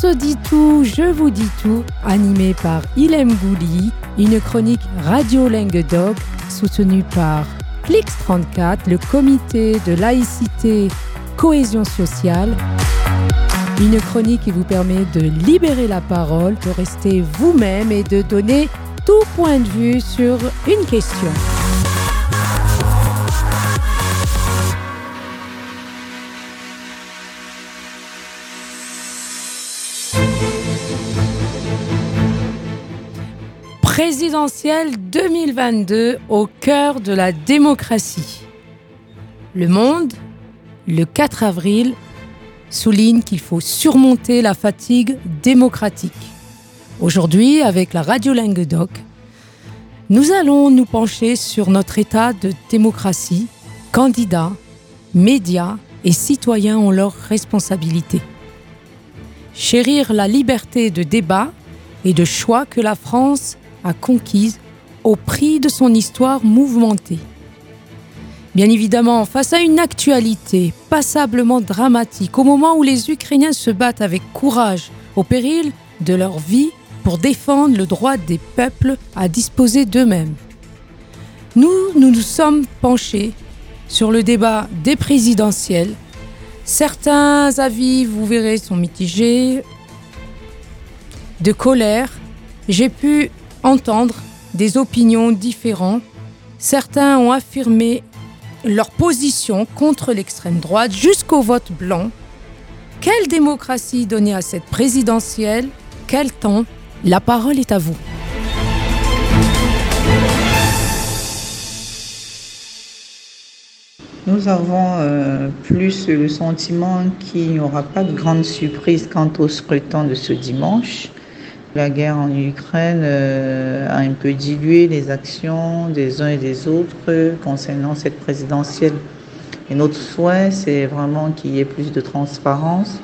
se dit tout, je vous dis tout, animé par Ilem Gouli, une chronique Radio Dog soutenue par Clix34, le comité de laïcité cohésion sociale. Une chronique qui vous permet de libérer la parole, de rester vous-même et de donner tout point de vue sur une question. Présidentielle 2022 au cœur de la démocratie. Le monde, le 4 avril, souligne qu'il faut surmonter la fatigue démocratique. Aujourd'hui, avec la radio Languedoc, nous allons nous pencher sur notre état de démocratie. Candidats, médias et citoyens ont leurs responsabilités. Chérir la liberté de débat et de choix que la France a conquise au prix de son histoire mouvementée. Bien évidemment, face à une actualité passablement dramatique, au moment où les Ukrainiens se battent avec courage au péril de leur vie pour défendre le droit des peuples à disposer d'eux-mêmes. Nous, nous sommes penchés sur le débat des présidentielles. Certains avis, vous verrez, sont mitigés. De colère, j'ai pu entendre des opinions différentes. Certains ont affirmé leur position contre l'extrême droite jusqu'au vote blanc. Quelle démocratie donner à cette présidentielle? Quel temps? La parole est à vous. Nous avons euh, plus le sentiment qu'il n'y aura pas de grande surprise quant au scrutin de ce dimanche. La guerre en Ukraine euh, a un peu dilué les actions des uns et des autres concernant cette présidentielle. Et notre souhait, c'est vraiment qu'il y ait plus de transparence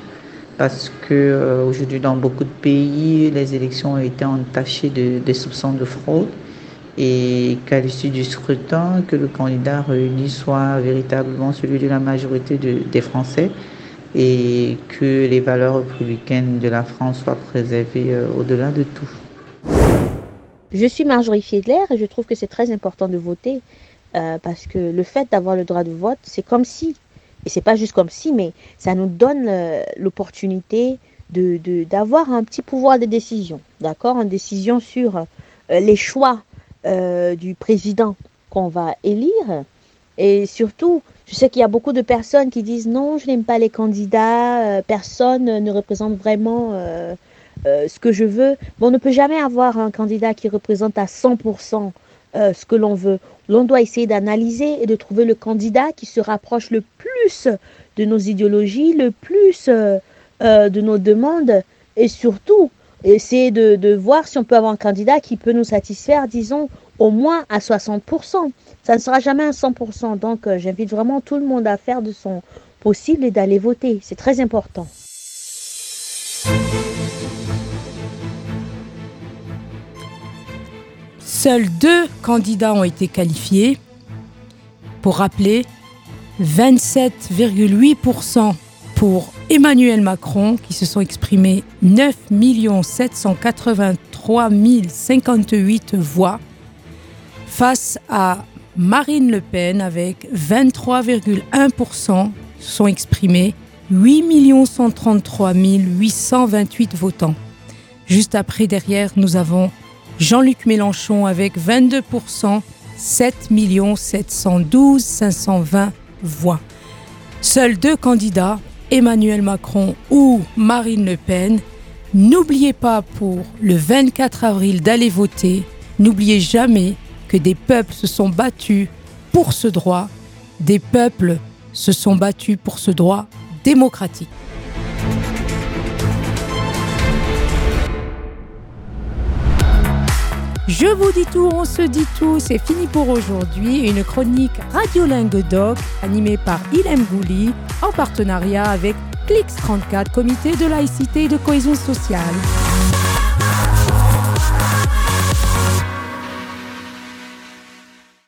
parce que euh, dans beaucoup de pays, les élections ont été entachées de, soupçons de fraude et qu'à l'issue du scrutin, que le candidat réuni soit véritablement celui de la majorité des Français et que les valeurs républicaines de la France soient préservées euh, au-delà de tout. Je suis Marjorie Fiedler et je trouve que c'est très important de voter euh, parce que le fait d'avoir le droit de vote, c'est comme si, et c'est pas juste comme si, mais ça nous donne euh, l'opportunité de, d'avoir un petit pouvoir de décision, d'accord? Une décision sur les choix du président qu'on va élire et surtout je sais qu'il y a beaucoup de personnes qui disent non, je n'aime pas les candidats, euh, personne ne représente vraiment euh, euh, ce que je veux. Bon, on ne peut jamais avoir un candidat qui représente à 100% ce que l'on veut. L'on doit essayer d'analyser et de trouver le candidat qui se rapproche le plus de nos idéologies, le plus de nos demandes et surtout essayer de, de voir si on peut avoir un candidat qui peut nous satisfaire, disons, au moins à 60%. Ça ne sera jamais un 100%. Donc, euh, j'invite vraiment tout le monde à faire de son possible et d'aller voter. C'est très important. Seuls deux candidats ont été qualifiés. Pour rappeler, 27,8% pour Emmanuel Macron, qui se sont exprimés 9 783 058 voix, face à Marine Le Pen avec 23,1% sont exprimés 8 133 828 votants. Juste après, derrière, nous avons Jean-Luc Mélenchon avec 22%, 7 712 520 voix. Seuls deux candidats, Emmanuel Macron ou Marine Le Pen. N'oubliez pas pour le 24 avril d'aller voter. N'oubliez jamais que des peuples se sont battus pour ce droit, des peuples se sont battus pour ce droit démocratique. Je vous dis tout, on se dit tout, c'est fini pour aujourd'hui. Une chronique Radiolingue Doc animée par Ilem Gouli en partenariat avec Clix34, comité de laïcité et de cohésion sociale.